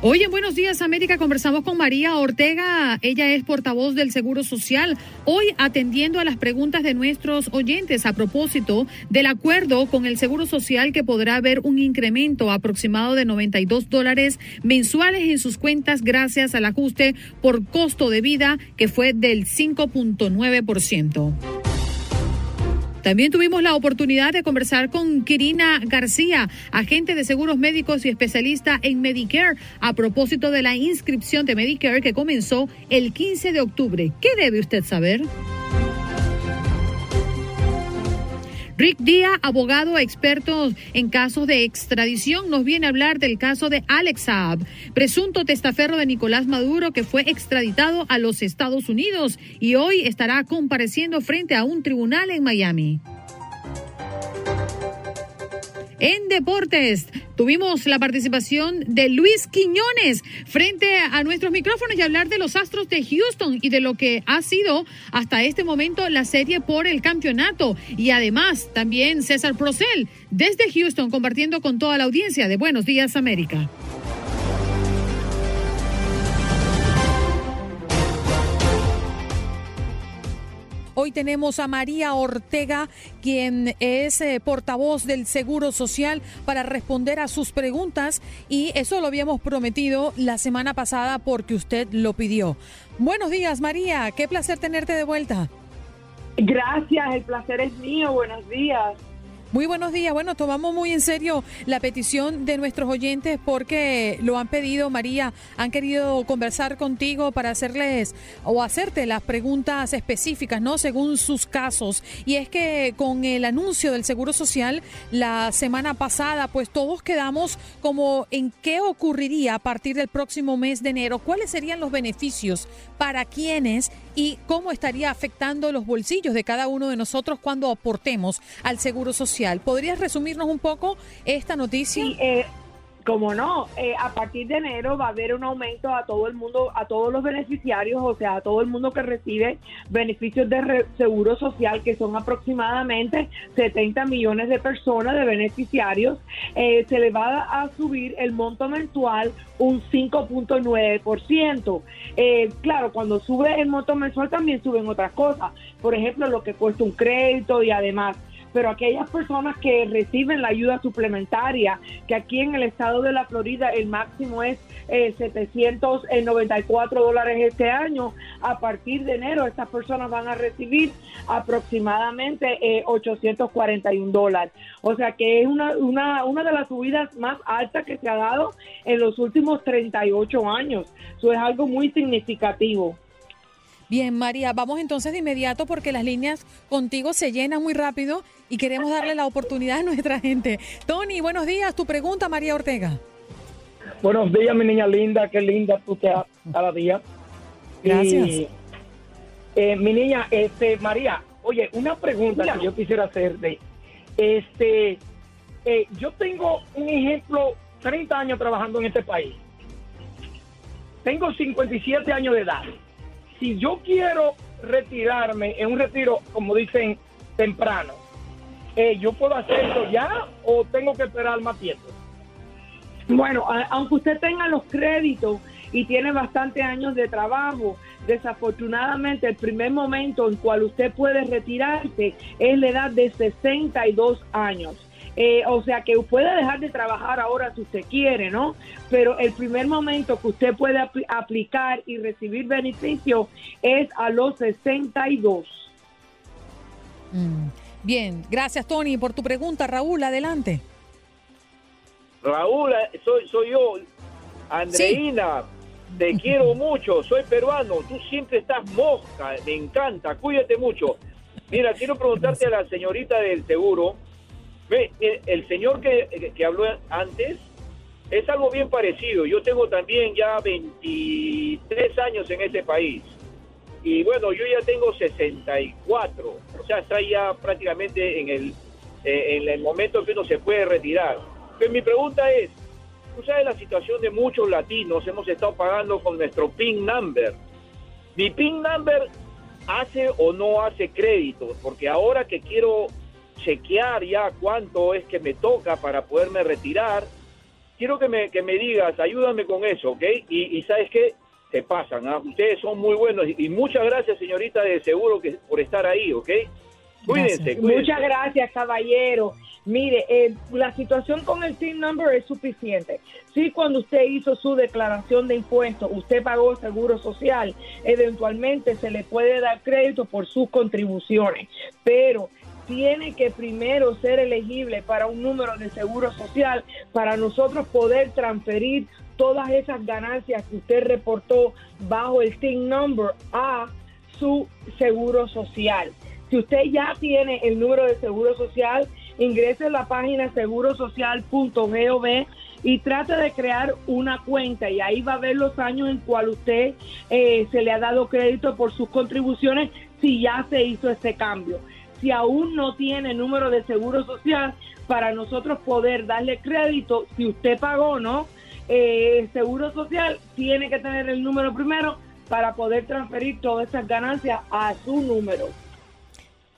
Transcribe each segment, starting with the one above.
Hoy en Buenos Días América conversamos con María Ortega. Ella es portavoz del Seguro Social. Hoy atendiendo a las preguntas de nuestros oyentes a propósito del acuerdo con el Seguro Social que podrá haber un incremento aproximado de 92 dólares mensuales en sus cuentas gracias al ajuste por costo de vida que fue del 5.9%. También tuvimos la oportunidad de conversar con Kirina García, agente de seguros médicos y especialista en Medicare, a propósito de la inscripción de Medicare que comenzó el 15 de octubre. ¿Qué debe usted saber? Rick Díaz, abogado experto en casos de extradición, nos viene a hablar del caso de Alex Saab, presunto testaferro de Nicolás Maduro que fue extraditado a los Estados Unidos y hoy estará compareciendo frente a un tribunal en Miami. En deportes, tuvimos la participación de Luis Quiñones frente a nuestros micrófonos y hablar de los Astros de Houston y de lo que ha sido hasta este momento la serie por el campeonato. Y además, también César Procel desde Houston compartiendo con toda la audiencia de Buenos Días América. Hoy tenemos a María Ortega, quien es eh, portavoz del Seguro Social, para responder a sus preguntas y eso lo habíamos prometido la semana pasada porque usted lo pidió. Buenos días, María. Qué placer tenerte de vuelta. Gracias, el placer es mío. Buenos días. Muy buenos días. Bueno, tomamos muy en serio la petición de nuestros oyentes porque lo han pedido, María, han querido conversar contigo para hacerles o hacerte las preguntas específicas, ¿no? Según sus casos. Y es que con el anuncio del Seguro Social la semana pasada, pues todos quedamos como en qué ocurriría a partir del próximo mes de enero, cuáles serían los beneficios para quienes y cómo estaría afectando los bolsillos de cada uno de nosotros cuando aportemos al Seguro Social. ¿Podrías resumirnos un poco esta noticia? Sí, eh, como no, eh, a partir de enero va a haber un aumento a todo el mundo, a todos los beneficiarios, o sea, a todo el mundo que recibe beneficios de seguro social, que son aproximadamente 70 millones de personas de beneficiarios, eh, se le va a subir el monto mensual un 5.9%. Eh, claro, cuando sube el monto mensual también suben otras cosas, por ejemplo, lo que cuesta un crédito y además pero aquellas personas que reciben la ayuda suplementaria, que aquí en el estado de la Florida el máximo es eh, 794 dólares este año, a partir de enero estas personas van a recibir aproximadamente eh, 841 dólares. O sea que es una, una, una de las subidas más altas que se ha dado en los últimos 38 años. Eso es algo muy significativo. Bien, María, vamos entonces de inmediato porque las líneas contigo se llenan muy rápido y queremos darle la oportunidad a nuestra gente. Tony, buenos días. Tu pregunta, María Ortega. Buenos días, mi niña linda. Qué linda tú te cada día. Gracias. eh, mi niña, este, María, oye, una pregunta que yo quisiera hacerte. Este, eh, yo tengo un ejemplo, 30 años trabajando en este país. Tengo 57 años de edad si yo quiero retirarme en un retiro, como dicen, temprano, eh, ¿yo puedo hacerlo ya o tengo que esperar más tiempo? Bueno, aunque usted tenga los créditos y tiene bastante años de trabajo, desafortunadamente el primer momento en cual usted puede retirarse es la edad de 62 años. Eh, o sea que puede dejar de trabajar ahora si usted quiere, ¿no? Pero el primer momento que usted puede apl aplicar y recibir beneficio es a los 62. Mm. Bien, gracias Tony por tu pregunta. Raúl, adelante. Raúl, eh, soy, soy yo. Andreina, te quiero mucho, soy peruano, tú siempre estás mosca, me encanta, cuídate mucho. Mira, quiero preguntarte a la señorita del seguro, el, señor que, que habló antes es algo bien parecido, yo tengo también ya 23 años en ese país y bueno, yo ya tengo 64, o sea, está ya prácticamente en el, eh, en el momento que uno se puede retirar. Pero mi pregunta es, tú sabes la situación de muchos latinos, hemos estado pagando con nuestro PIN number. Mi PIN number hace o no hace crédito, porque ahora que quiero chequear ya cuánto es que me toca para poderme retirar, quiero que me, que me digas, ayúdame con eso, ¿ok? Y, y sabes qué, se pasan, ¿ah? ustedes son muy buenos y muchas gracias señorita de seguro que por estar ahí, ¿ok? Cuídense, cuídense. Muchas gracias, caballero. Mire, eh, la situación con el team number es suficiente. Sí, cuando usted hizo su declaración de impuestos, usted pagó seguro social, eventualmente se le puede dar crédito por sus contribuciones, pero tiene que primero ser elegible para un número de seguro social para nosotros poder transferir todas esas ganancias que usted reportó bajo el TIN number a su seguro social. Si usted ya tiene el número de seguro social, ingrese a la página segurosocial.gov y trate de crear una cuenta y ahí va a ver los años en cual usted eh, se le ha dado crédito por sus contribuciones si ya se hizo este cambio. Si aún no tiene número de seguro social, para nosotros poder darle crédito, si usted pagó, ¿no? Eh, seguro social tiene que tener el número primero para poder transferir todas esas ganancias a su número.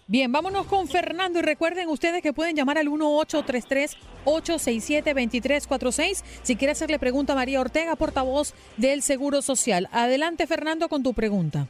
Bien, vámonos con Fernando y recuerden ustedes que pueden llamar al 1833-867-2346 si quiere hacerle pregunta a María Ortega, portavoz del Seguro Social. Adelante Fernando con tu pregunta.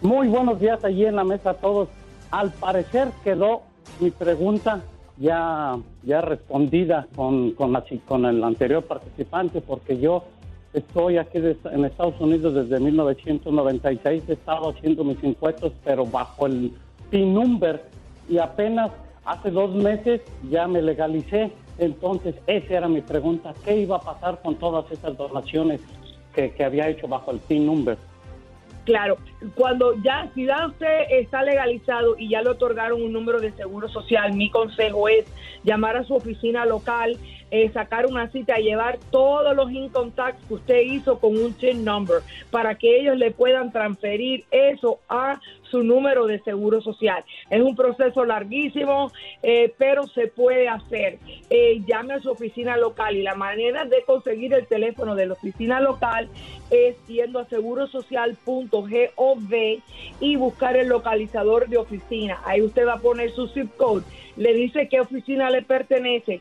Muy buenos días allí en la mesa a todos. Al parecer quedó mi pregunta ya, ya respondida con, con, con el anterior participante porque yo estoy aquí en Estados Unidos desde 1996, he estado haciendo mis impuestos pero bajo el PIN number y apenas hace dos meses ya me legalicé. Entonces, esa era mi pregunta, ¿qué iba a pasar con todas esas donaciones que, que había hecho bajo el PIN number? Claro, cuando ya, si usted está legalizado y ya le otorgaron un número de seguro social, mi consejo es llamar a su oficina local, eh, sacar una cita, llevar todos los income tax que usted hizo con un TIN number para que ellos le puedan transferir eso a su número de seguro social. Es un proceso larguísimo, eh, pero se puede hacer. Eh, llame a su oficina local y la manera de conseguir el teléfono de la oficina local es yendo a segurosocial.gov y buscar el localizador de oficina. Ahí usted va a poner su zip code, le dice qué oficina le pertenece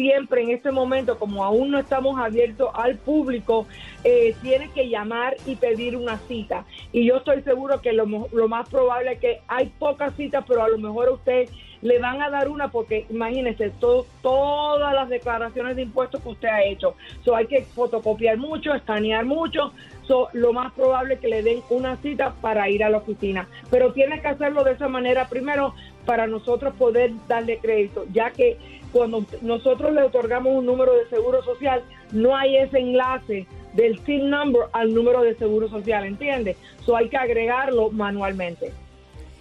siempre en este momento, como aún no estamos abiertos al público, eh, tiene que llamar y pedir una cita. Y yo estoy seguro que lo, lo más probable es que hay pocas citas, pero a lo mejor a usted le van a dar una porque imagínese todas las declaraciones de impuestos que usted ha hecho. So, hay que fotocopiar mucho, escanear mucho. So, lo más probable es que le den una cita para ir a la oficina. Pero tiene que hacerlo de esa manera primero para nosotros poder darle crédito, ya que cuando nosotros le otorgamos un número de seguro social, no hay ese enlace del TIN number al número de seguro social, ¿entiende? So hay que agregarlo manualmente.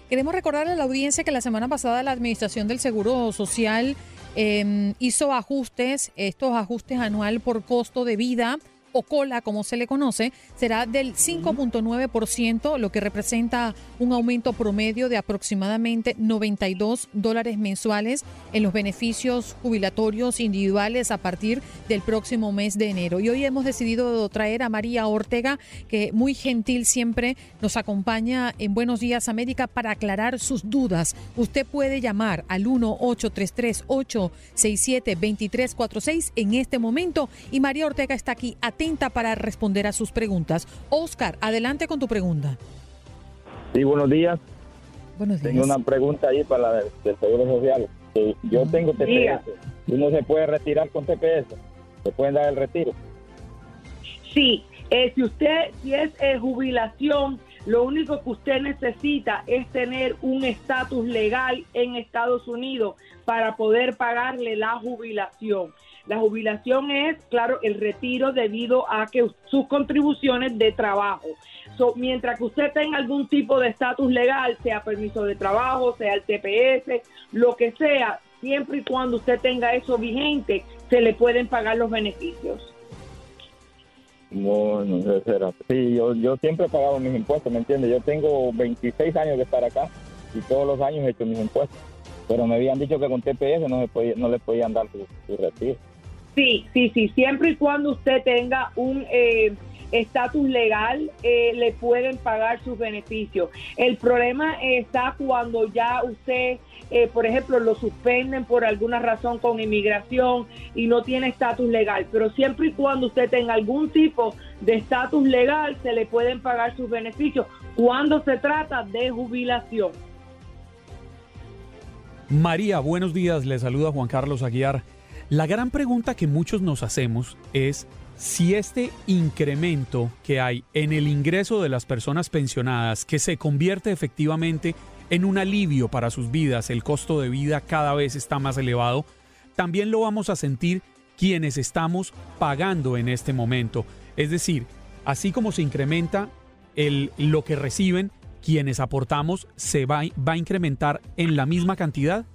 Queremos recordarle a la audiencia que la semana pasada la Administración del Seguro Social eh, hizo ajustes, estos ajustes anual por costo de vida o cola, como se le conoce, será del 5.9%, lo que representa un aumento promedio de aproximadamente 92 dólares mensuales en los beneficios jubilatorios individuales a partir del próximo mes de enero. Y hoy hemos decidido traer a María Ortega, que muy gentil siempre nos acompaña en Buenos Días América para aclarar sus dudas. Usted puede llamar al 1-833-867-2346 en este momento y María Ortega está aquí a atenta para responder a sus preguntas. Oscar, adelante con tu pregunta. Sí, buenos días. Buenos días. Tengo una pregunta ahí para la del, Seguro Social. Yo tengo TPS. ¿Uno se puede retirar con TPS? ¿Se pueden dar el retiro? Sí, eh, si usted, si es eh, jubilación, Lo único que usted necesita es tener un estatus legal en Estados Unidos para poder pagarle la jubilación. La jubilación es, claro, el retiro debido a que sus contribuciones de trabajo. mientras que usted tenga algún tipo de estatus legal, sea permiso de trabajo, sea el TPS, lo que sea, siempre y cuando usted tenga eso vigente, se le pueden pagar los beneficios. Bueno, sí, yo, yo siempre he pagado mis impuestos, ¿me entiende? Yo tengo 26 años de estar acá y todos los años he hecho mis impuestos. Pero me habían dicho que con TPS no, se no le podían dar su, retiro. Sí, sí, sí, siempre y cuando usted tenga un eh, estatus legal, eh, le pueden pagar sus beneficios. El problema está cuando ya usted eh, por ejemplo, lo suspenden por alguna razón con inmigración y no tiene estatus legal. Pero siempre y cuando usted tenga algún tipo de estatus legal, se le pueden pagar sus beneficios cuando se trata de jubilación. María, buenos días. Le saluda Juan Carlos Aguiar. La gran pregunta que muchos nos hacemos es si este incremento que hay en el ingreso de las personas pensionadas, que se convierte efectivamente en un alivio para sus vidas, el costo de vida cada vez está más elevado, también lo vamos a sentir quienes estamos pagando en este momento. Es decir, así como se incrementa el, lo que reciben, quienes aportamos, ¿se va, va a incrementar en la misma cantidad?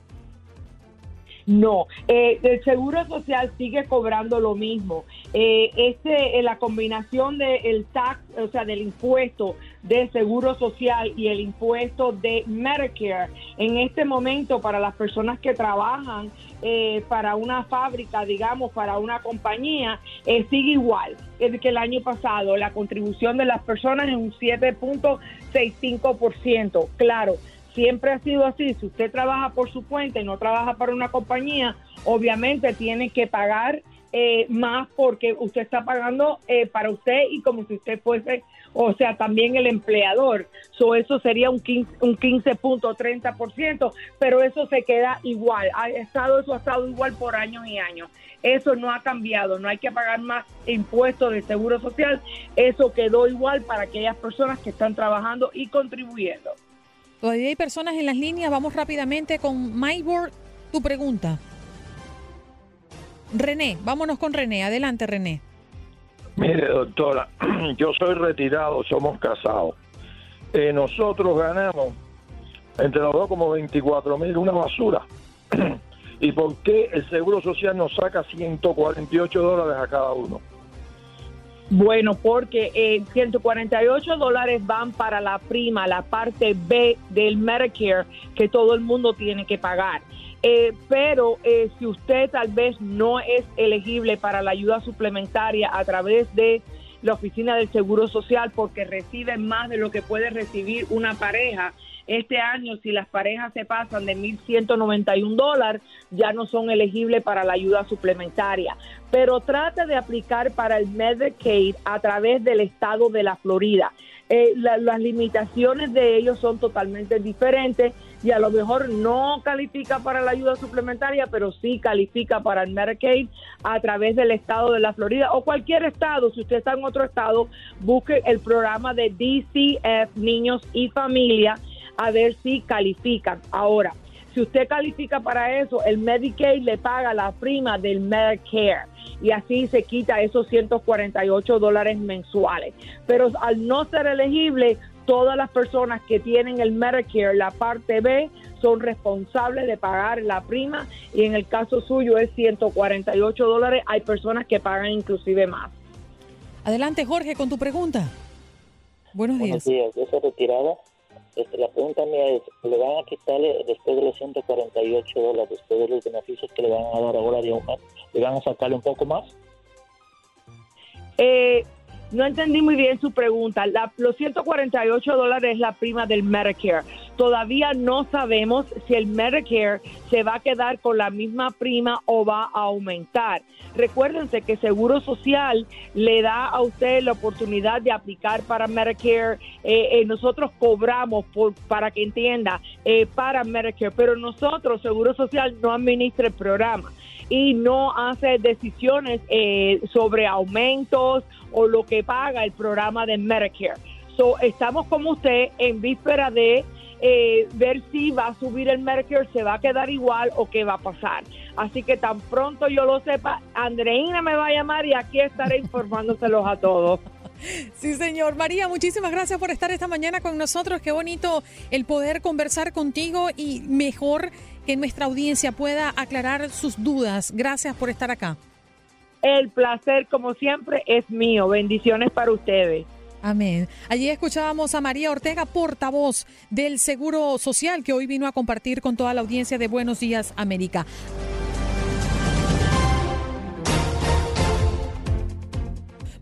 No, eh, el Seguro Social sigue cobrando lo mismo. Eh, este, eh, la combinación del tax, o sea, del impuesto de Seguro Social y el impuesto de Medicare, en este momento para las personas que trabajan eh, para una fábrica, digamos, para una compañía, sigue igual que el año pasado. La contribución de las personas es un 7.65%. Claro siempre ha sido así. Si usted trabaja por su cuenta y no trabaja para una compañía, obviamente tiene que pagar eh, más porque usted está pagando eh, para usted y como si usted fuese, o sea, también el empleador. So, eso sería un 15.30%, pero eso se queda igual. Ha estado, eso ha estado igual por años y años. Eso no ha cambiado, no hay que pagar más impuestos de seguro social. Eso quedó igual para aquellas personas que están trabajando y contribuyendo. Todavía hay personas en las líneas. Vamos rápidamente con Maybor. Tu pregunta. René, vámonos con René. Adelante, René. Mire, doctora, yo soy retirado, somos casados. Eh, nosotros ganamos entre los dos como 24 mil, una basura. ¿Y por qué el Seguro Social nos saca 148 dólares a cada uno? Bueno, porque eh, 148 dólares van para la prima, la parte B del Medicare que todo el mundo tiene que pagar. Eh, pero eh, si usted tal vez no es elegible para la ayuda suplementaria a través de la oficina del Seguro Social porque recibe más de lo que puede recibir una pareja, este año, si las parejas se pasan de 1.191 dólares, ya no son elegibles para la ayuda suplementaria. Pero trate de aplicar para el Medicaid a través del estado de la Florida. Eh, las limitaciones de ellos son totalmente diferentes y a lo mejor no califica para la ayuda suplementaria, pero sí califica para el Medicaid a través del estado de la Florida o cualquier estado. Si usted está en otro estado, busque el programa de DCF Niños y Familia a ver si califican. Ahora, si usted califica para eso, el Medicaid le paga la prima del Medicare y así se quita esos 148 dólares mensuales. Pero al no ser elegible, todas las personas que tienen el Medicare, la parte B, son responsables de pagar la prima y en el caso suyo es 148 dólares. Hay personas que pagan inclusive más. Adelante Jorge con tu pregunta. Buenos días. Buenos días, yo soy retirada este, la pregunta mía es, ¿le van a quitarle después de los 148 dólares, después de los beneficios que le van a dar ahora de mes, le van a sacarle un poco más? Eh, no entendí muy bien su pregunta. los 148 dólares es la prima del Medicare. Todavía no sabemos si el Medicare se va a quedar con la misma prima o va a aumentar. Recuérdense que Seguro Social le da a usted la oportunidad de aplicar para Medicare. Eh, eh, nosotros cobramos, por, para que entienda, eh, para Medicare, pero nosotros, Seguro Social, no administra el programa y no hace decisiones sobre aumentos o lo que paga el programa de Medicare. So, estamos como usted en víspera de eh, ver si va a subir el Medicare, se va a quedar igual o qué va a pasar. Así que tan pronto yo lo sepa, Andreina me va a llamar y aquí estaré informándoselos a todos. Sí, señor. María, muchísimas gracias por estar esta mañana con nosotros. Qué bonito el poder conversar contigo y mejor que nuestra audiencia pueda aclarar sus dudas. Gracias por estar acá. El placer, como siempre, es mío. Bendiciones para ustedes. Amén. Allí escuchábamos a María Ortega, portavoz del Seguro Social, que hoy vino a compartir con toda la audiencia de Buenos Días América.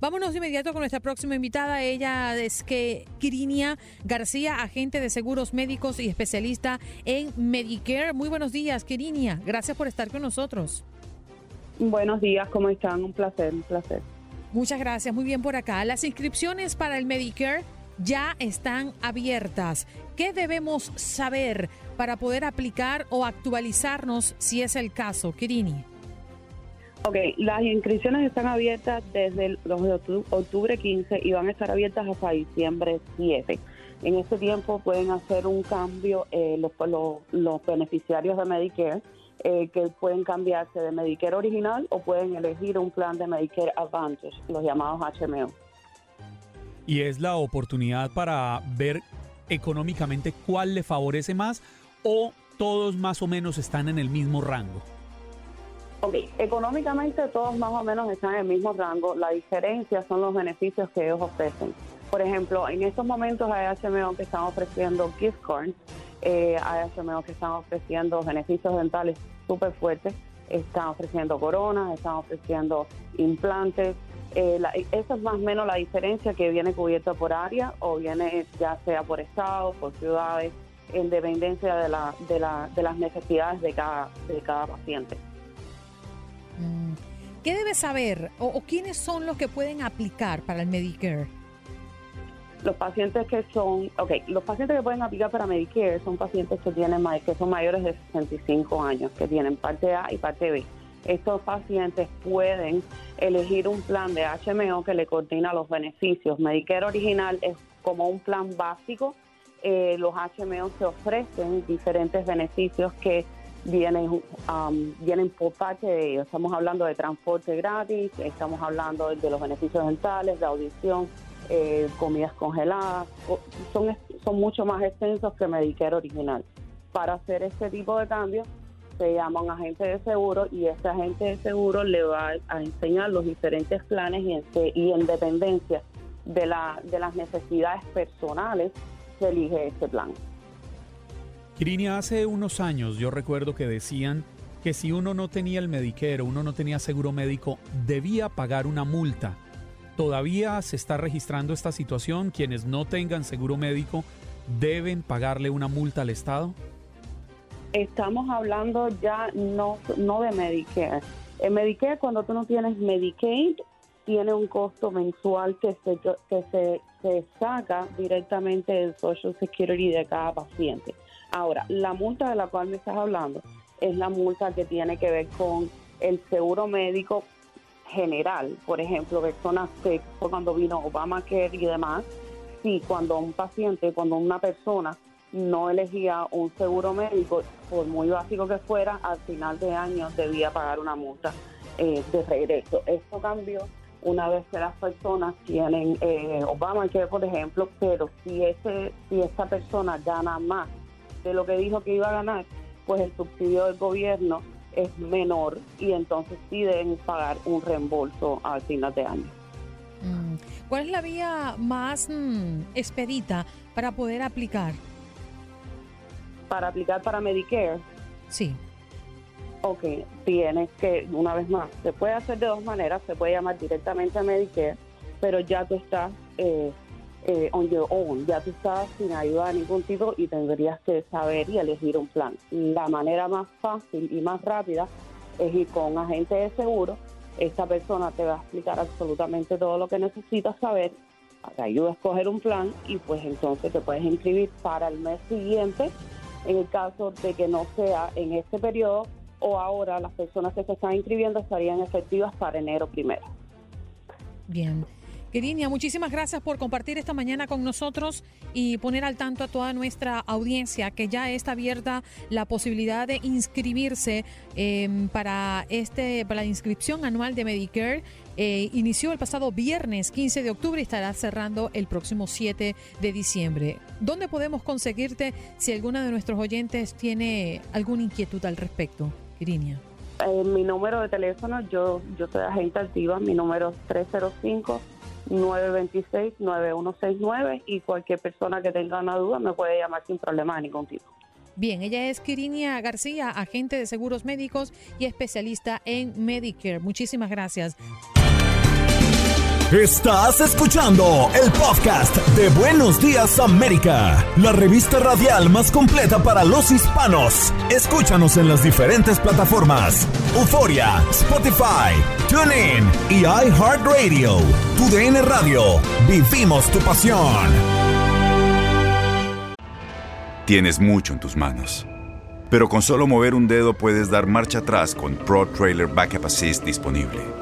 Vámonos de inmediato con nuestra próxima invitada. Ella es que Kirinia García, agente de seguros médicos y especialista en Medicare. Muy buenos días, Kirinia. Gracias por estar con nosotros. Buenos días, ¿cómo están? Un placer, un placer. Muchas gracias, muy bien por acá. Las inscripciones para el Medicare ya están abiertas. ¿Qué debemos saber para poder aplicar o actualizarnos si es el caso, Kirini? Ok, las inscripciones están abiertas desde el octubre 15 y van a estar abiertas hasta diciembre 7. En este tiempo pueden hacer un cambio eh, los, los beneficiarios de Medicare eh, que pueden cambiarse de Medicare original o pueden elegir un plan de Medicare Advantage, los llamados HMO. Y es la oportunidad para ver económicamente cuál le favorece más o todos más o menos están en el mismo rango. Ok, económicamente todos más o menos están en el mismo rango. La diferencia son los beneficios que ellos ofrecen. Por ejemplo, en estos momentos hay HMO que están ofreciendo gift cards eh, hay HMO que están ofreciendo beneficios dentales súper fuertes, están ofreciendo coronas, están ofreciendo implantes. Eh, esa es más o menos la diferencia que viene cubierta por área o viene ya sea por estado, por ciudades, en dependencia de, la, de, la, de las necesidades de cada paciente. Mm. ¿Qué debe saber o quiénes son los que pueden aplicar para el Medicare? Los pacientes que son, ok, los pacientes que pueden aplicar para Medicare son pacientes que tienen que son mayores de 65 años, que tienen parte A y parte B. Estos pacientes pueden elegir un plan de HMO que le coordina los beneficios. Medicare original es como un plan básico. Eh, los HMO se ofrecen diferentes beneficios que vienen, um, vienen por parte de ellos. Estamos hablando de transporte gratis, estamos hablando de los beneficios dentales, de audición, eh, comidas congeladas, son, son mucho más extensos que Medicare original. Para hacer este tipo de cambios se llama un agente de seguro y este agente de seguro le va a enseñar los diferentes planes y en, y en dependencia de, la, de las necesidades personales se elige este plan. Kirinia, hace unos años yo recuerdo que decían que si uno no tenía el Medicare, uno no tenía seguro médico, debía pagar una multa ¿Todavía se está registrando esta situación? Quienes no tengan seguro médico deben pagarle una multa al Estado. Estamos hablando ya no, no de Medicare. En Medicare, cuando tú no tienes Medicaid, tiene un costo mensual que se, que se, se saca directamente del Social Security de cada paciente. Ahora, la multa de la cual me estás hablando es la multa que tiene que ver con el seguro médico general, por ejemplo, personas que cuando vino Obamacare y demás, sí, cuando un paciente, cuando una persona no elegía un seguro médico, por muy básico que fuera, al final de año debía pagar una multa eh, de regreso. Esto cambió una vez que las personas tienen eh, Obamacare, por ejemplo, pero si, ese, si esta persona gana más de lo que dijo que iba a ganar, pues el subsidio del gobierno es menor y entonces sí deben pagar un reembolso al final de año. Mm. ¿Cuál es la vía más mm, expedita para poder aplicar? Para aplicar para Medicare. Sí. Ok, tienes que, una vez más, se puede hacer de dos maneras, se puede llamar directamente a Medicare, pero ya tú estás eh, eh, on your own. Ya tú estás sin ayuda de ningún tipo y tendrías que saber y elegir un plan. La manera más fácil y más rápida es ir con un agente de seguro. Esta persona te va a explicar absolutamente todo lo que necesitas saber, te ayuda a escoger un plan y pues entonces te puedes inscribir para el mes siguiente en el caso de que no sea en este periodo o ahora las personas que se están inscribiendo estarían efectivas para enero primero. Bien. Querinia, muchísimas gracias por compartir esta mañana con nosotros y poner al tanto a toda nuestra audiencia que ya está abierta la posibilidad de inscribirse em, para, este, para la inscripción anual de Medicare. Eh, inició el pasado viernes 15 de octubre y estará cerrando el próximo 7 de diciembre. ¿Dónde podemos conseguirte si alguno de nuestros oyentes tiene alguna inquietud al respecto, Quirinia? Eh, mi número de teléfono, yo, yo soy agente activa, mi número es 305 926-9169 y cualquier persona que tenga una duda me puede llamar sin problema de ningún tipo. Bien, ella es Kirinia García, agente de seguros médicos y especialista en Medicare. Muchísimas gracias. Estás escuchando el podcast de Buenos Días América, la revista radial más completa para los hispanos. Escúchanos en las diferentes plataformas: Euforia, Spotify, TuneIn y iHeartRadio. Tu DN Radio. Vivimos tu pasión. Tienes mucho en tus manos, pero con solo mover un dedo puedes dar marcha atrás con Pro Trailer Backup Assist disponible.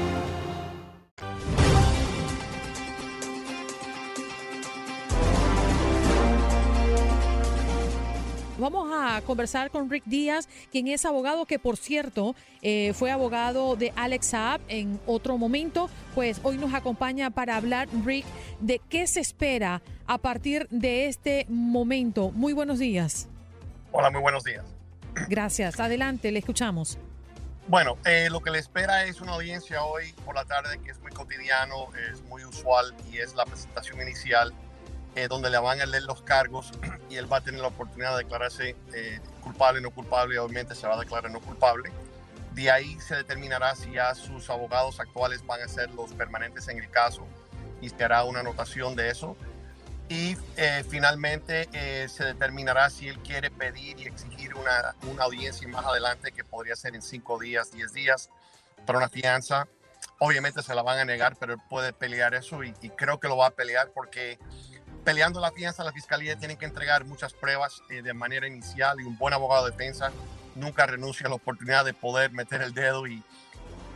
Conversar con Rick Díaz, quien es abogado, que por cierto eh, fue abogado de Alex Saab en otro momento. Pues hoy nos acompaña para hablar, Rick, de qué se espera a partir de este momento. Muy buenos días. Hola, muy buenos días. Gracias. Adelante, le escuchamos. Bueno, eh, lo que le espera es una audiencia hoy por la tarde que es muy cotidiano, es muy usual y es la presentación inicial eh, donde le van a leer los cargos y él va a tener la oportunidad de declararse eh, culpable no culpable y obviamente se va a declarar no culpable. De ahí se determinará si ya sus abogados actuales van a ser los permanentes en el caso y se hará una anotación de eso. Y eh, finalmente se determinará si él quiere pedir y exigir una, una audiencia más adelante que podría ser en cinco días, diez días para una fianza. Obviamente se la van a negar, pero él puede pelear eso y, y creo que lo va a pelear porque peleando la fianza, la fiscalía tiene que entregar muchas pruebas eh, de manera inicial y un buen abogado de defensa nunca renuncia a la oportunidad de poder meter el dedo y,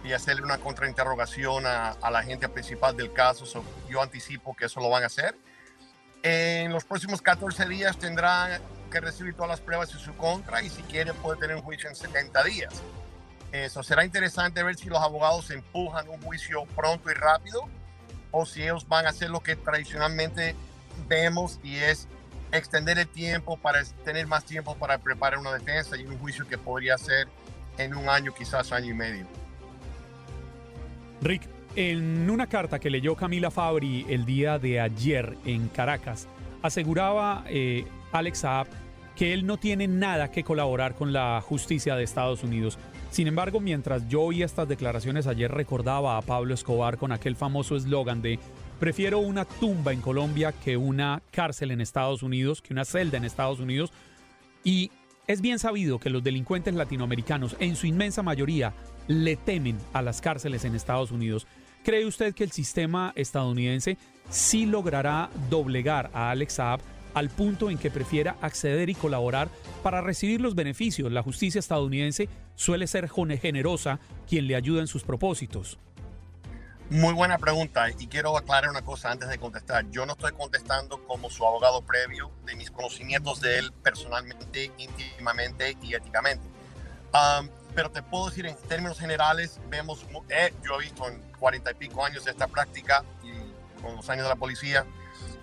y hacerle una contrainterrogación a, a, la gente principal del caso. yo anticipo que eso lo van a hacer. En los próximos 14 días tendrá que recibir todas las pruebas en su contra y si quiere puede tener un juicio en 70 días. Eso será interesante ver si los abogados empujan un juicio pronto y rápido o si ellos van a hacer lo que tradicionalmente vemos y es extender el tiempo para tener más tiempo para preparar una defensa y un juicio que podría ser en un año, quizás año y medio. Rick, en una carta que leyó Camila Fabri el día de ayer en Caracas, aseguraba eh, Alex Saab que él no tiene nada que colaborar con la justicia de Estados Unidos. Sin embargo, mientras yo oía estas declaraciones ayer recordaba a Pablo Escobar con aquel famoso eslogan de Prefiero una tumba en Colombia que una cárcel en Estados Unidos, que una celda en Estados Unidos. Y es bien sabido que los delincuentes latinoamericanos, en su inmensa mayoría, le temen a las cárceles en Estados Unidos. ¿Cree usted que el sistema estadounidense sí logrará doblegar a Alex Saab al punto en que prefiera acceder y colaborar para recibir los beneficios? La justicia estadounidense suele ser generosa quien le ayuda en sus propósitos. Muy buena pregunta y quiero aclarar una cosa antes de contestar. Yo no estoy contestando como su abogado previo de mis conocimientos de él personalmente, íntimamente y éticamente. pero te puedo decir en términos generales, vemos, eh, yo he visto en cuarenta y pico años de esta práctica y con los años de la policía,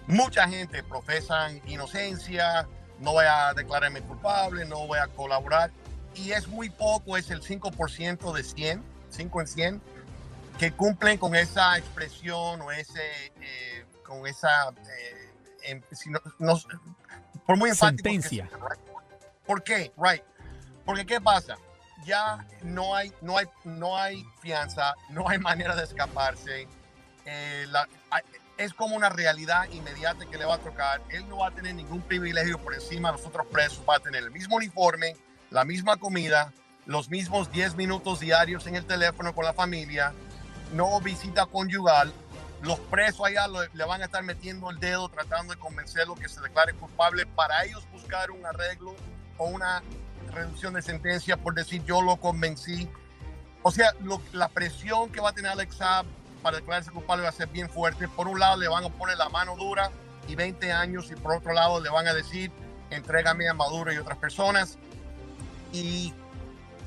mucha gente profesa inocencia, no voy a declararme culpable, no voy a colaborar y es muy poco, es el 5% de 100, 5 en 100 que cumplen con esa expresión o ese, eh, con esa, eh, em, si no, por muy enfático. Sentencia. ¿Por qué? Right. Porque ¿qué pasa? Ya no hay, no hay, no hay fianza, no hay manera de escaparse. Eh, la, es como una realidad inmediata que le va a tocar. Él no va a tener ningún privilegio por encima de los otros presos. Va a tener el mismo uniforme, la misma comida, los mismos 10 minutos diarios en el teléfono con la familia, no visita conyugal, los presos allá le van a estar metiendo el dedo tratando de convencerlo que se declare culpable para ellos buscar un arreglo o una reducción de sentencia por decir yo lo convencí. O sea, la presión que va a tener Alex Saab para declararse culpable va a ser bien fuerte. Por un lado le van a poner la mano dura y 20 años y por otro lado le van a decir entrégame a Maduro y otras personas. Y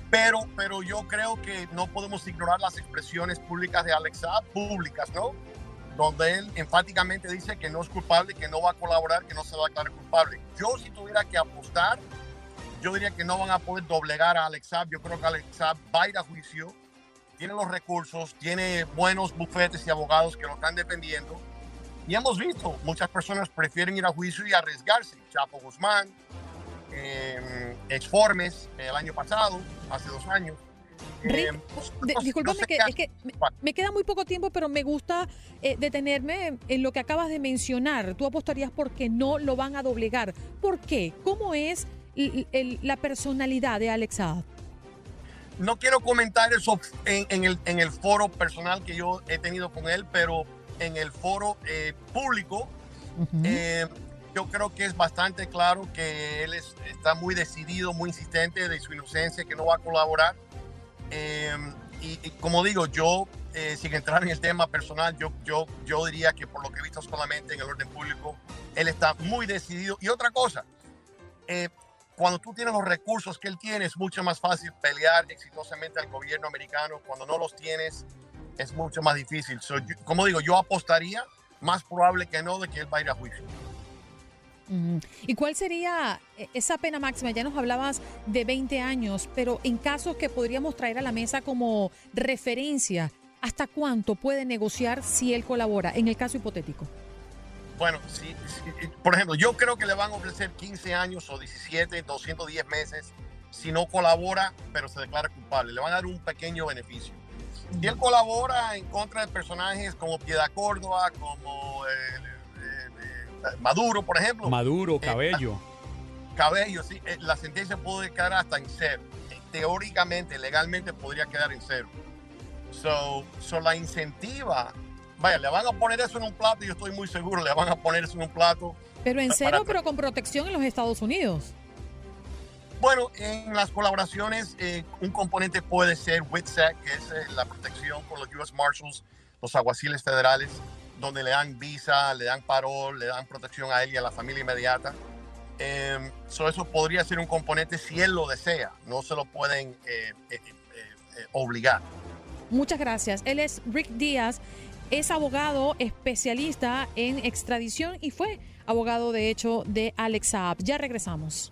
pero, pero yo creo que no podemos ignorar las expresiones públicas de Alex Saab, públicas, ¿no? Donde él enfáticamente dice que no es culpable, que no va a colaborar, que no se va a declarar culpable. Yo si tuviera que apostar, yo diría que no van a poder doblegar a Alex Saab. Yo creo que Alex Saab va a ir a juicio, tiene los recursos, tiene buenos bufetes y abogados que lo están defendiendo. Y hemos visto, muchas personas prefieren ir a juicio y arriesgarse. Chapo Guzmán, eh, Exformes el año pasado, hace dos años. Eh, disculpame, que, es que me, queda muy poco tiempo, pero me gusta eh, detenerme en lo que acabas de mencionar. Tú apostarías porque no lo van a doblegar. ¿Por qué? ¿Cómo es la personalidad de Alex No quiero comentar eso en, el, en el foro personal que yo he tenido con él, pero en el foro eh, público, yo creo que es bastante claro que él está muy decidido, muy insistente de su inocencia, que no va a colaborar. Em, y, como digo, yo, eh, sin entrar en el tema personal, yo, yo, yo diría que por lo que he visto solamente en el orden público, él está muy decidido. Y otra cosa, eh, cuando tú tienes los recursos que él tiene, es mucho más fácil pelear exitosamente al gobierno americano. Cuando no los tienes, es mucho más difícil. como digo, yo apostaría más probable que no de que él va a ir a juicio. ¿Y cuál sería eh, esa pena máxima? Ya nos hablabas de 20 años, pero en casos que podríamos traer a la mesa como referencia, ¿hasta cuánto puede negociar si él colabora en el caso hipotético? Bueno, si, por ejemplo, yo creo que le van a ofrecer 15 años o 17, 210 meses si no colabora, pero se declara culpable. Le van a dar un pequeño beneficio. Si él colabora en contra de personajes como Piedad Córdoba, como Maduro, por ejemplo. Maduro, eh, Cabello. cabello, sí. Eh, la sentencia puede quedar hasta en cero. Eh, teóricamente, legalmente podría quedar en cero. So, so la incentiva, vaya, le van a poner eso en un plato, y yo estoy muy seguro, le van a poner eso en un plato. Pero en cero, pero con protección en los Estados Unidos. Bueno, en las colaboraciones, un componente puede ser WITSEC, que es la protección con los US Marshals, los aguaciles federales donde le dan visa, le dan parol, le dan protección a él y a la familia inmediata. Eh, eso podría ser un componente si él lo desea, no se lo pueden eh, eh, eh, obligar. Muchas gracias. Él es Rick Díaz, es abogado especialista en extradición y fue abogado de hecho de Alex Saab. Ya regresamos.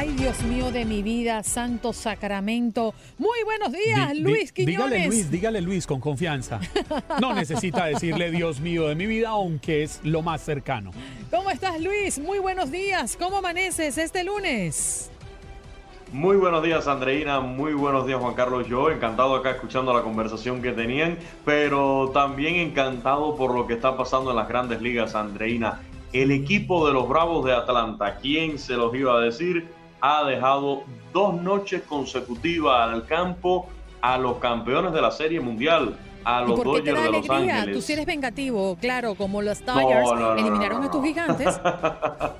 Ay, Dios mío de mi vida, Santo Sacramento. Muy buenos días, Luis Quiñones. Dígale Luis, dígale Luis con confianza. No necesita decirle Dios mío de mi vida, aunque es lo más cercano. ¿Cómo estás, Luis? Muy buenos días. ¿Cómo amaneces este lunes? Muy buenos días, Andreina. Muy buenos días, Juan Carlos. Yo encantado acá escuchando la conversación que tenían, pero también encantado por lo que está pasando en las grandes ligas, Andreina. El equipo de los Bravos de Atlanta, ¿quién se los iba a decir? Ha dejado dos noches consecutivas al campo a los campeones de la Serie Mundial, a los Dodgers de Los Ángeles. Tú sí eres vengativo, claro, como los Tigers eliminaron a tus gigantes.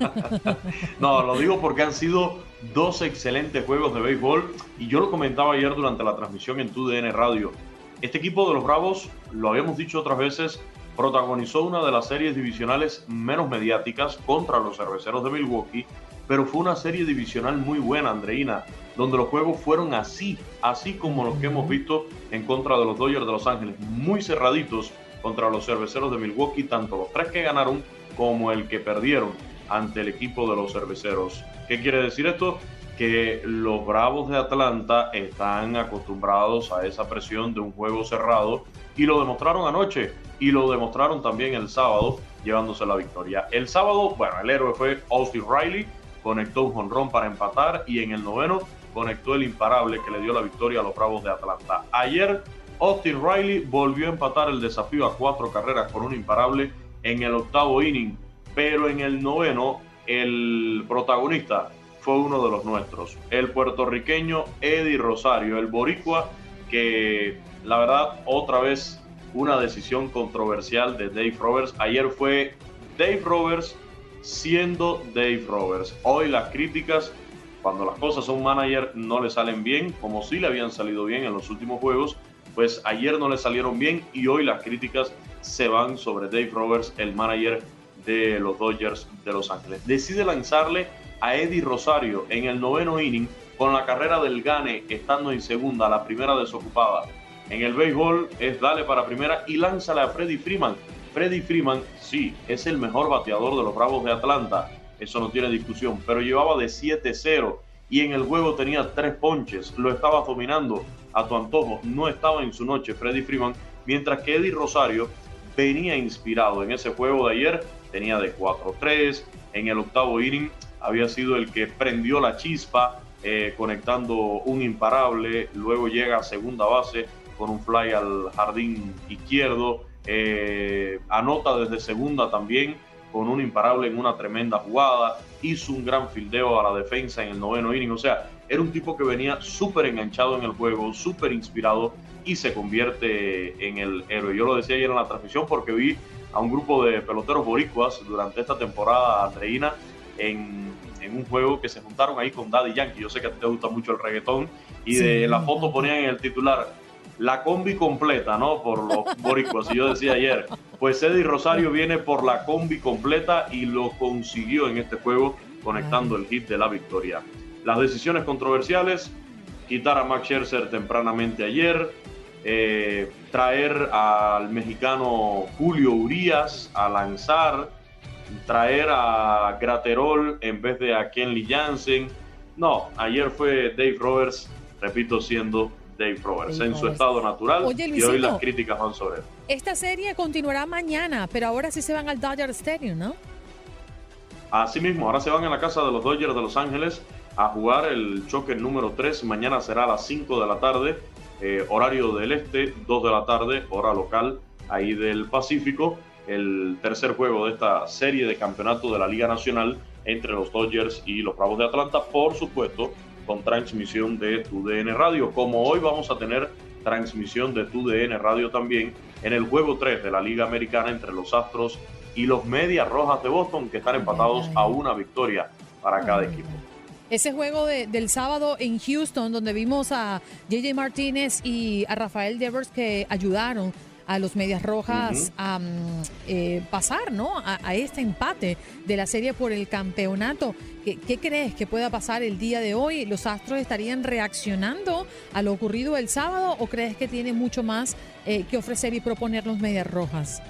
no, lo digo porque han sido dos excelentes juegos de béisbol y yo lo comentaba ayer durante la transmisión en TUDN Radio. Este equipo de los Bravos, lo habíamos dicho otras veces, protagonizó una de las series divisionales menos mediáticas contra los cerveceros de Milwaukee pero fue una serie divisional muy buena, Andreina, donde los juegos fueron así, así como los que hemos visto en contra de los Dodgers de Los Ángeles, muy cerraditos contra los cerveceros de Milwaukee, tanto los tres que ganaron como el que perdieron ante el equipo de los cerveceros. ¿Qué quiere decir esto? Que los Bravos de Atlanta están acostumbrados a esa presión de un juego cerrado y lo demostraron anoche y lo demostraron también el sábado llevándose la victoria. El sábado, bueno, el héroe fue Austin Riley, conectó un jonrón para empatar y en el noveno conectó el imparable que le dio la victoria a los Bravos de Atlanta. Ayer Austin Riley volvió a empatar el desafío a cuatro carreras con un imparable en el octavo inning, pero en el noveno el protagonista fue uno de los nuestros, el puertorriqueño Eddie Rosario, el boricua que la verdad otra vez una decisión controversial de Dave Roberts. Ayer fue Dave Roberts siendo Dave Roberts. Hoy las críticas, cuando las cosas son manager, no le salen bien, como si le habían salido bien en los últimos juegos, pues ayer no le salieron bien y hoy las críticas se van sobre Dave Roberts, el manager de los Dodgers de Los Ángeles. Decide lanzarle a Eddie Rosario en el noveno inning con la carrera del Gane estando en segunda, la primera desocupada. En el béisbol es dale para primera y lánzale a Freddy Freeman. Freddy Freeman, sí, es el mejor bateador de los Bravos de Atlanta, eso no tiene discusión, pero llevaba de 7-0 y en el juego tenía tres ponches, lo estaba dominando a tu antojo, no estaba en su noche Freddy Freeman, mientras que Eddie Rosario venía inspirado. En ese juego de ayer, tenía de 4-3, en el octavo inning había sido el que prendió la chispa, eh, conectando un imparable, luego llega a segunda base con un fly al jardín izquierdo, eh, anota desde segunda también con un imparable en una tremenda jugada, hizo un gran fildeo a la defensa en el noveno inning, o sea, era un tipo que venía súper enganchado en el juego, súper inspirado y se convierte en el héroe. Yo lo decía ayer en la transmisión porque vi a un grupo de peloteros boricuas durante esta temporada, Andreina, en, en un juego que se juntaron ahí con Daddy Yankee. Yo sé que a ti te gusta mucho el reggaetón y de la foto ponían en el titular la combi completa, ¿no? Por los boricuas. Y yo decía ayer, pues Eddie Rosario viene por la combi completa y lo consiguió en este juego conectando el hit de la victoria. Las decisiones controversiales, quitar a Max Scherzer tempranamente ayer, eh, traer al mexicano Julio Urias a lanzar, traer a Graterol en vez de a Kenley Jansen. No, ayer fue Dave Roberts, repito, siendo Dave Roberts en su estado natural y hoy las críticas van sobre él. Esta serie continuará mañana, pero ahora sí se van al Dodger Stadium, ¿no? Así mismo, ahora se van a la casa de los Dodgers de Los Ángeles a jugar el choque número 3. Mañana será a las 5 de la tarde, eh, horario del este, 2 de la tarde, hora local, ahí del Pacífico. El tercer juego de esta serie de campeonato de la Liga Nacional entre los Dodgers y los Bravos de Atlanta. Por supuesto, con transmisión de TUDN Radio. Como hoy vamos a tener transmisión de TUDN Radio también en el juego 3 de la Liga Americana entre los Astros y los Medias Rojas de Boston, que están empatados a una victoria para cada equipo. Ese juego del sábado en Houston, donde vimos a JJ Martínez y a Rafael Devers que ayudaron a los Medias Rojas a mm, eh, pasar ¿no? A, este empate de la serie por el campeonato. ¿Qué, crees que pueda pasar el día de hoy? ¿Los Astros estarían reaccionando a lo ocurrido el sábado o crees que tiene mucho más eh, que ofrecer y proponer los Medias Rojas?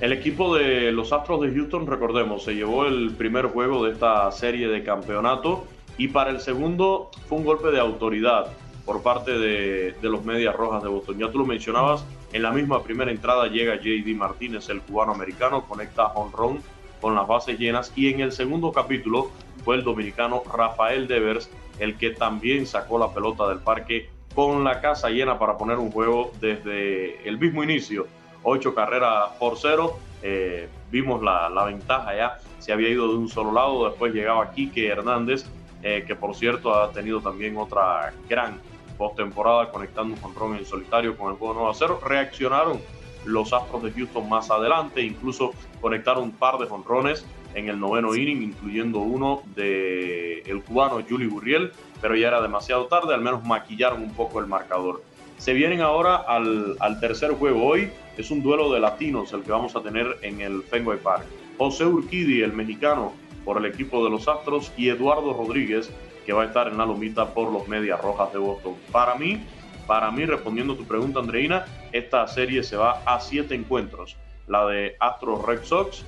El equipo de los Astros de Houston, recordemos, se llevó el primer juego de esta serie de campeonato y para el segundo fue un golpe de autoridad por parte de, de los Medias Rojas de Boston. Ya tú lo mencionabas, en la misma primera entrada llega JD Martínez, el cubano americano, conecta a Run con las bases llenas y en el segundo capítulo fue el dominicano Rafael Devers el que también sacó la pelota del parque con la casa llena para poner un juego desde el mismo inicio. Ocho carreras por cero. Eh, vimos la, ventaja ya. Se había ido de un solo lado. Después llegaba Quique Hernández, eh, que por cierto ha tenido también otra gran postemporada conectando un control en solitario con el juego 9 a 0. Reaccionaron los Astros de Houston más adelante, incluso conectaron un par de jonrones en el noveno inning, incluyendo uno de el cubano Juli Burriel, pero ya era demasiado tarde, al menos maquillaron un poco el marcador. Se vienen ahora al, al tercer juego hoy, es un duelo de latinos el que vamos a tener en el Fenway Park. José Urquidi, el mexicano, por el equipo de los Astros, y Eduardo Rodríguez, que va a estar en la lomita por los Medias Rojas de Boston. Para mí, para mí, respondiendo a tu pregunta, Andreina, esta serie se va a siete encuentros. La de Astros Red Sox.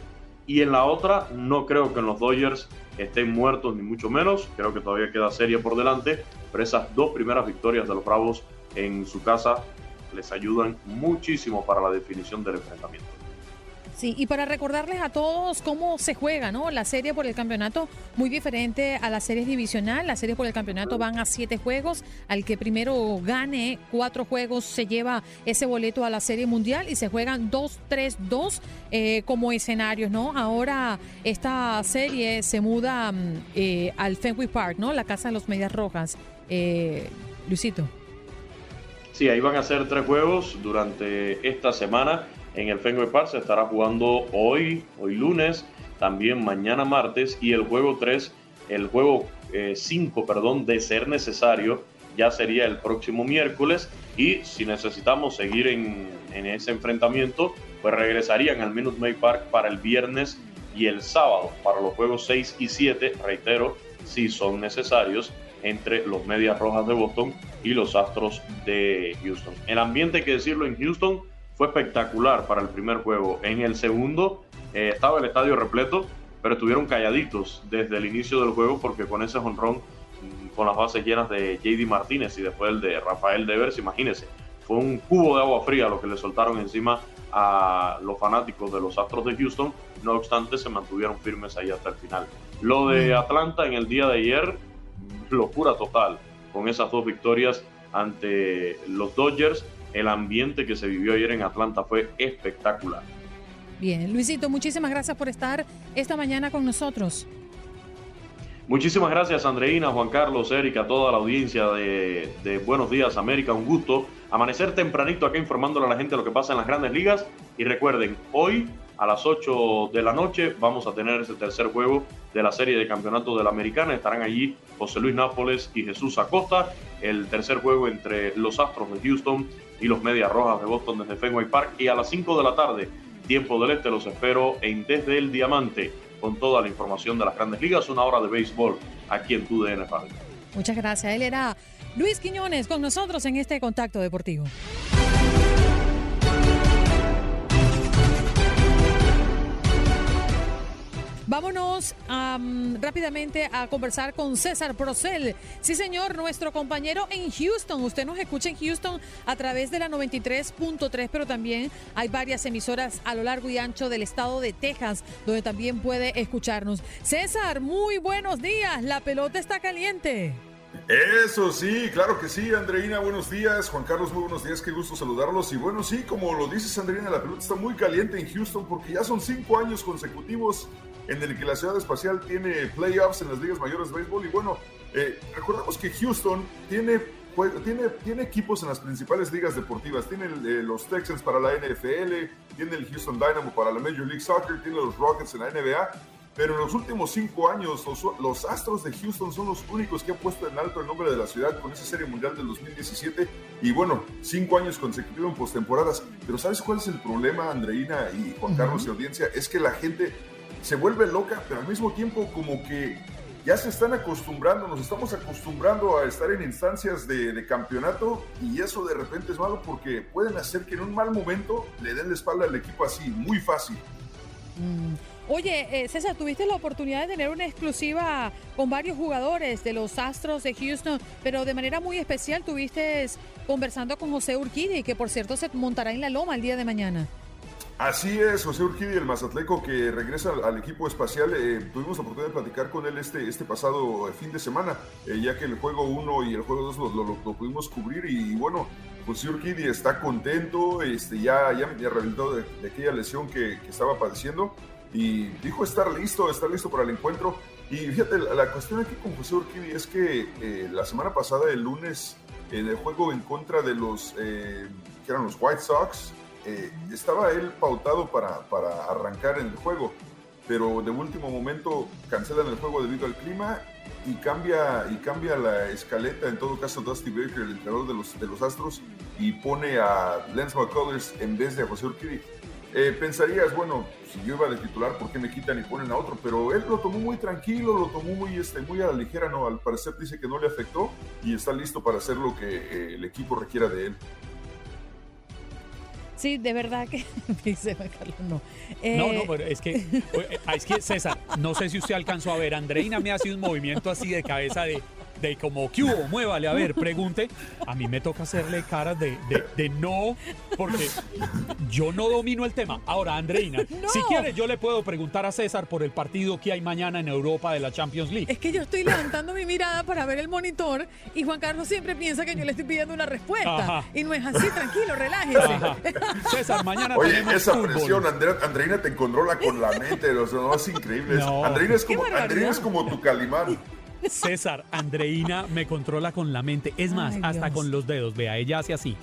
Y en la otra, no creo que en los Dodgers estén muertos, ni mucho menos. Creo que todavía queda serie por delante. Pero esas dos primeras victorias de los Bravos en su casa les ayudan muchísimo para la definición del enfrentamiento. Sí, y para recordarles a todos cómo se juega, ¿no? La serie por el campeonato muy diferente a la serie divisional. Las series por el campeonato van a siete juegos. Al que primero gane cuatro juegos se lleva ese boleto a la serie mundial y se juegan dos, tres, dos eh, como escenarios, ¿no? Ahora esta serie se muda mm, eh, al Fenway Park, ¿no? La casa de los Medias Rojas. Eh, Luisito. Sí, ahí van a ser tres juegos durante esta semana en el Fenway Park. Se estará jugando hoy, hoy lunes, también mañana martes y el juego 3, el juego 5, eh, perdón, de ser necesario, ya sería el próximo miércoles. Y si necesitamos seguir en, ese enfrentamiento, pues regresarían al Minute Maid Park para el viernes y el sábado para los juegos 6 y 7, reitero, si son necesarios entre los Medias Rojas de Boston y los Astros de Houston. El ambiente, hay que decirlo, en Houston fue espectacular para el primer juego. En el segundo eh, estaba el estadio repleto, pero estuvieron calladitos desde el inicio del juego porque con ese jonrón, mm, con las bases llenas de JD Martínez y después el de Rafael Devers, imagínense, fue un cubo de agua fría lo que le soltaron encima a los fanáticos de los Astros de Houston. No obstante, se mantuvieron firmes ahí hasta el final. Lo de Atlanta en el día de ayer, locura total, con esas dos victorias ante los Dodgers el ambiente que se vivió ayer en Atlanta fue espectacular. Bien, Luisito, muchísimas gracias por estar esta mañana con nosotros. Muchísimas gracias, Andreina, Juan Carlos, Erika, toda la audiencia de, de, Buenos Días América. Un gusto amanecer tempranito acá informándole a la gente lo que pasa en las grandes ligas. Y recuerden, hoy a las 8 de la noche vamos a tener ese tercer juego de la serie de campeonato de la Americana. Estarán allí José Luis Nápoles y Jesús Acosta. El tercer juego entre los Astros de Houston y los Medias Rojas de Boston desde Fenway Park. Y a las 5 de la tarde, tiempo del este, los espero en Desde el Diamante con toda la información de las grandes ligas. Una hora de béisbol aquí en TUDN Radio. Muchas gracias. Él era Luis Quiñones con nosotros en este contacto deportivo. Vámonos rápidamente a conversar con César Procel. Sí, señor, nuestro compañero en Houston. Usted nos escucha en Houston a través de la 93.3, pero también hay varias emisoras a lo largo y ancho del estado de Texas, donde también puede escucharnos. César, muy buenos días. La pelota está caliente. Eso sí, claro que sí, Andreina, buenos días. Juan Carlos, muy buenos días, qué gusto saludarlos. Y bueno, sí, como lo dices, Andreina, la pelota está muy caliente en Houston porque ya son cinco años consecutivos en el que la ciudad espacial tiene playoffs en las ligas mayores de béisbol. Y bueno, eh, recordemos que Houston tiene, tiene, tiene equipos en las principales ligas deportivas. Tiene eh, los Texans para la NFL, tiene el Houston Dynamo para la Major League Soccer, tiene los Rockets en la NBA. Pero en los últimos cinco años, los, Astros de Houston son los únicos que han puesto en alto el nombre de la ciudad con esa serie mundial del 2017. Y bueno, cinco años consecutivos en postemporadas. Pero ¿sabes cuál es el problema, Andreina y Juan Carlos y audiencia? Es que la gente se vuelve loca, pero al mismo tiempo como que ya se están acostumbrando, nos estamos acostumbrando a estar en instancias de, campeonato y eso de repente es malo porque pueden hacer que en un mal momento le den la espalda al equipo así, muy fácil. Mm. Oye, eh, César, tuviste la oportunidad de tener una exclusiva con varios jugadores de los Astros de Houston, pero de manera muy especial tuviste conversando con José Urquidi, que por cierto se montará en la loma el día de mañana. Así es, José Urquidi, el mazatleco que regresa al equipo espacial. Eh, tuvimos la oportunidad de platicar con él este, este pasado fin de semana, eh, ya que el juego 1 y el juego 2 lo, pudimos cubrir. Y, bueno, José Urquidi está contento, este, ya, ya, ya rehabilitado de, aquella lesión que, estaba padeciendo. Y dijo estar listo, estar listo para el encuentro. Y fíjate, la, cuestión aquí con José Urquidi es que eh, la semana pasada, el lunes, en el juego en contra de los, que eran los White Sox, eh, estaba él pautado para, para arrancar en el juego, pero de último momento cancelan el juego debido al clima y cambia, y cambia la escaleta, en todo caso Dusty Baker, el entrenador de los, de los Astros, y pone a Lance McCullers en vez de a José Urquidi. Eh, pensarías, bueno, si yo iba de titular, ¿por qué me quitan y ponen a otro? Pero él lo tomó muy tranquilo, lo tomó muy, este, muy a la ligera, ¿no? Al parecer dice que no le afectó y está listo para hacer lo que eh, el equipo requiera de él. Sí, de verdad que dice Carlos, no. no, no, pero es que, eh, es que César, no sé si usted alcanzó a ver, Andreina me hace un movimiento así de cabeza de de como, ¿qué hubo? Muévale, a ver, pregunte. A mí me toca hacerle caras de, de, de no, porque yo no domino el tema. Ahora, Andreina, si quieres, yo le puedo preguntar a César por el partido que hay mañana en Europa de la Champions League. Es que yo estoy levantando mi mirada para ver el monitor y Juan Carlos siempre piensa que yo le estoy pidiendo una respuesta. Ajá. Y no es así, tranquilo, relájese. Ajá. César, mañana Oye, tenemos esa fútbol. presión, Andre- Andreina te controla con la mente, o sea, no, es increíble. Es- No. Andreina, es Qué como. Andreina es como tu calimán. César, Andreina me controla con la mente. Es más, Ay, hasta Dios. con los dedos. Vea, ella hace así.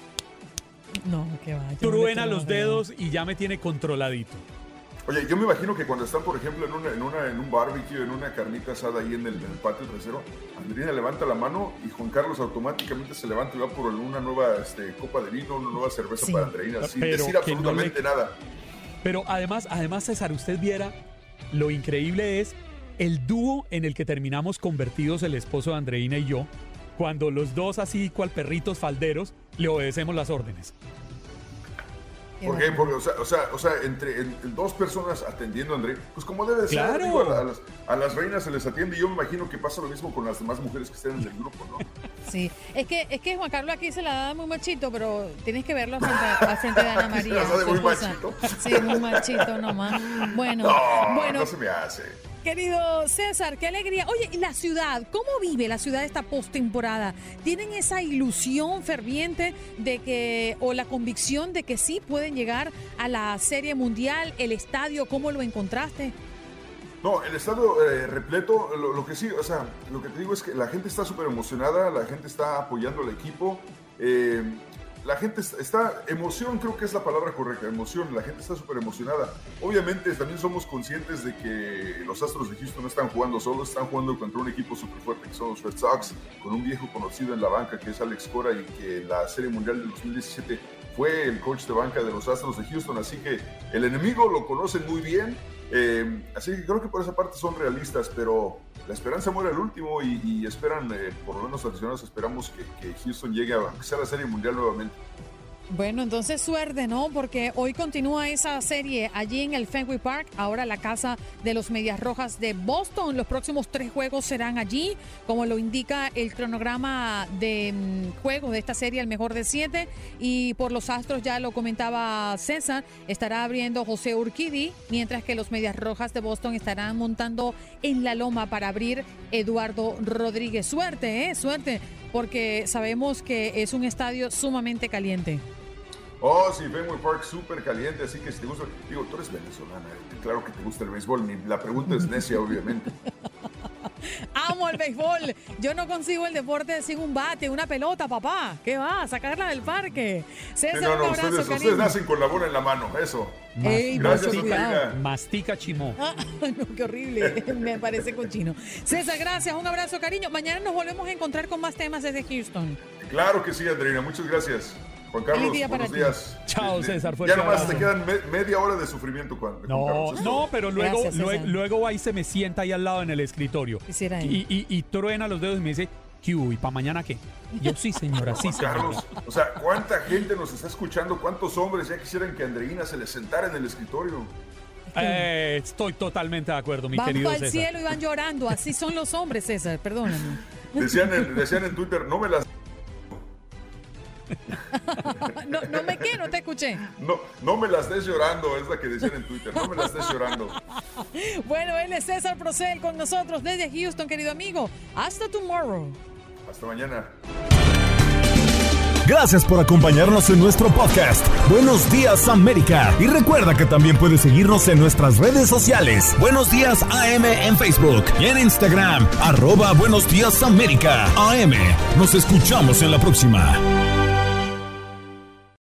No, que va. yo no le Truena los dedos y ya me tiene controladito. Oye, yo me imagino que cuando están, por ejemplo, en, una, en, una, en un barbecue, en una carnita asada ahí en el, en el patio trasero, Andreina levanta la mano y Juan Carlos automáticamente se levanta y va por una nueva este, copa de vino, una nueva cerveza Sí. para Andreina, sin decir no absolutamente le- nada. Pero además, además, César, usted viera, lo increíble es el dúo en el que terminamos convertidos el esposo de Andreina y yo, cuando los dos así cual perritos falderos le obedecemos las órdenes. ¿Por qué? Porque, o sea, o sea, o sea entre en- en dos personas atendiendo a André, pues como debe de ser, Claro. digo, a, a las, a las reinas se les atiende y yo me imagino que pasa lo mismo con las demás mujeres que estén en el grupo, ¿no? Sí, es que, es que Juan Carlos aquí se la da muy machito, pero tienes que verlo frente, a- frente de Ana María. ¿Se la da muy esposa. machito? Sí, muy machito nomás. Bueno, No, bueno, no se me hace. Querido César, qué alegría. Oye, ¿y la ciudad? ¿Cómo vive la ciudad esta postemporada? ¿Tienen esa ilusión ferviente de que, o la convicción de que sí pueden llegar a la Serie Mundial? ¿El estadio, cómo lo encontraste? No, el estado eh, repleto, lo, lo que sí, o sea, lo que te digo es que la gente está súper emocionada, la gente está apoyando al equipo, eh, la gente está, emoción creo que es la palabra correcta, emoción, la gente está súper emocionada. Obviamente también somos conscientes de que los Astros de Houston no están jugando solos, están jugando contra un equipo súper fuerte que son los Red Sox, con un viejo conocido en la banca que es Alex Cora y que en la Serie Mundial del 2017 fue el coach de banca de los Astros de Houston, así que el enemigo lo conocen muy bien. Eh, así que creo que por esa parte son realistas, pero la esperanza muere al último y, esperan, eh, por lo menos los esperamos que, Houston llegue a sea la Serie Mundial nuevamente. Bueno, entonces suerte, ¿no? Porque hoy continúa esa serie allí en el Fenway Park, ahora la casa de los Medias Rojas de Boston. Los próximos tres juegos serán allí, como lo indica el cronograma de mm, juegos de esta serie, el mejor de siete. Y por los Astros, ya lo comentaba César, estará abriendo José Urquidi, mientras que los Medias Rojas de Boston estarán montando en la loma para abrir Eduardo Rodríguez. Suerte, ¿eh? Suerte, porque sabemos que es un estadio sumamente caliente. Oh, sí, Fenway Park súper caliente, así que si te gusta, digo, tú eres venezolana, eh, claro que te gusta el béisbol, mi- la pregunta es necia, obviamente. Amo el béisbol. Yo no consigo el deporte sin un bate, una pelota, papá. ¿Qué va? Sacarla del parque. Sí, César, no, un no, abrazo, ustedes, ustedes nacen con la bola en la mano, eso. Ey, Gracias. Mastica chimó. Ah, no, qué horrible. Me parece cochino. César, gracias. Un abrazo, cariño. Mañana nos volvemos a encontrar con más temas desde Houston. Claro que sí, Andreina, muchas gracias. Juan Carlos, Feliz día para buenos ti. días. Chao, César, Ya fuerte nomás abrazo. te quedan me- media hora de sufrimiento, Juan. Juan No, Carlos, no, pero luego, Gracias, luego, César. luego va y se me sienta ahí al lado en el escritorio. Ir. Y, y, y truena los dedos y me dice. ¿Y para mañana qué? Y yo, sí, señora, sí, Juan señora. Carlos, o sea, ¿cuánta gente nos está escuchando? ¿Cuántos hombres ya quisieran que Andreina se les sentara en el escritorio? Eh, estoy totalmente de acuerdo, mi Van querido al César. cielo y van llorando. Así son los hombres, César. Perdóname. Decían en, decían en Twitter, no me las... No, no me qué, no te escuché. No, no me las des llorando, es la que decían en Twitter, no me las des llorando. Bueno, él es César Procel con nosotros desde Houston, querido amigo. Hasta tomorrow. Hasta mañana. Gracias por acompañarnos en nuestro podcast. Buenos días América. Y recuerda que también puedes seguirnos en nuestras redes sociales. Buenos días AM en Facebook y en Instagram. Arroba Buenos días América. AM. Nos escuchamos en la próxima.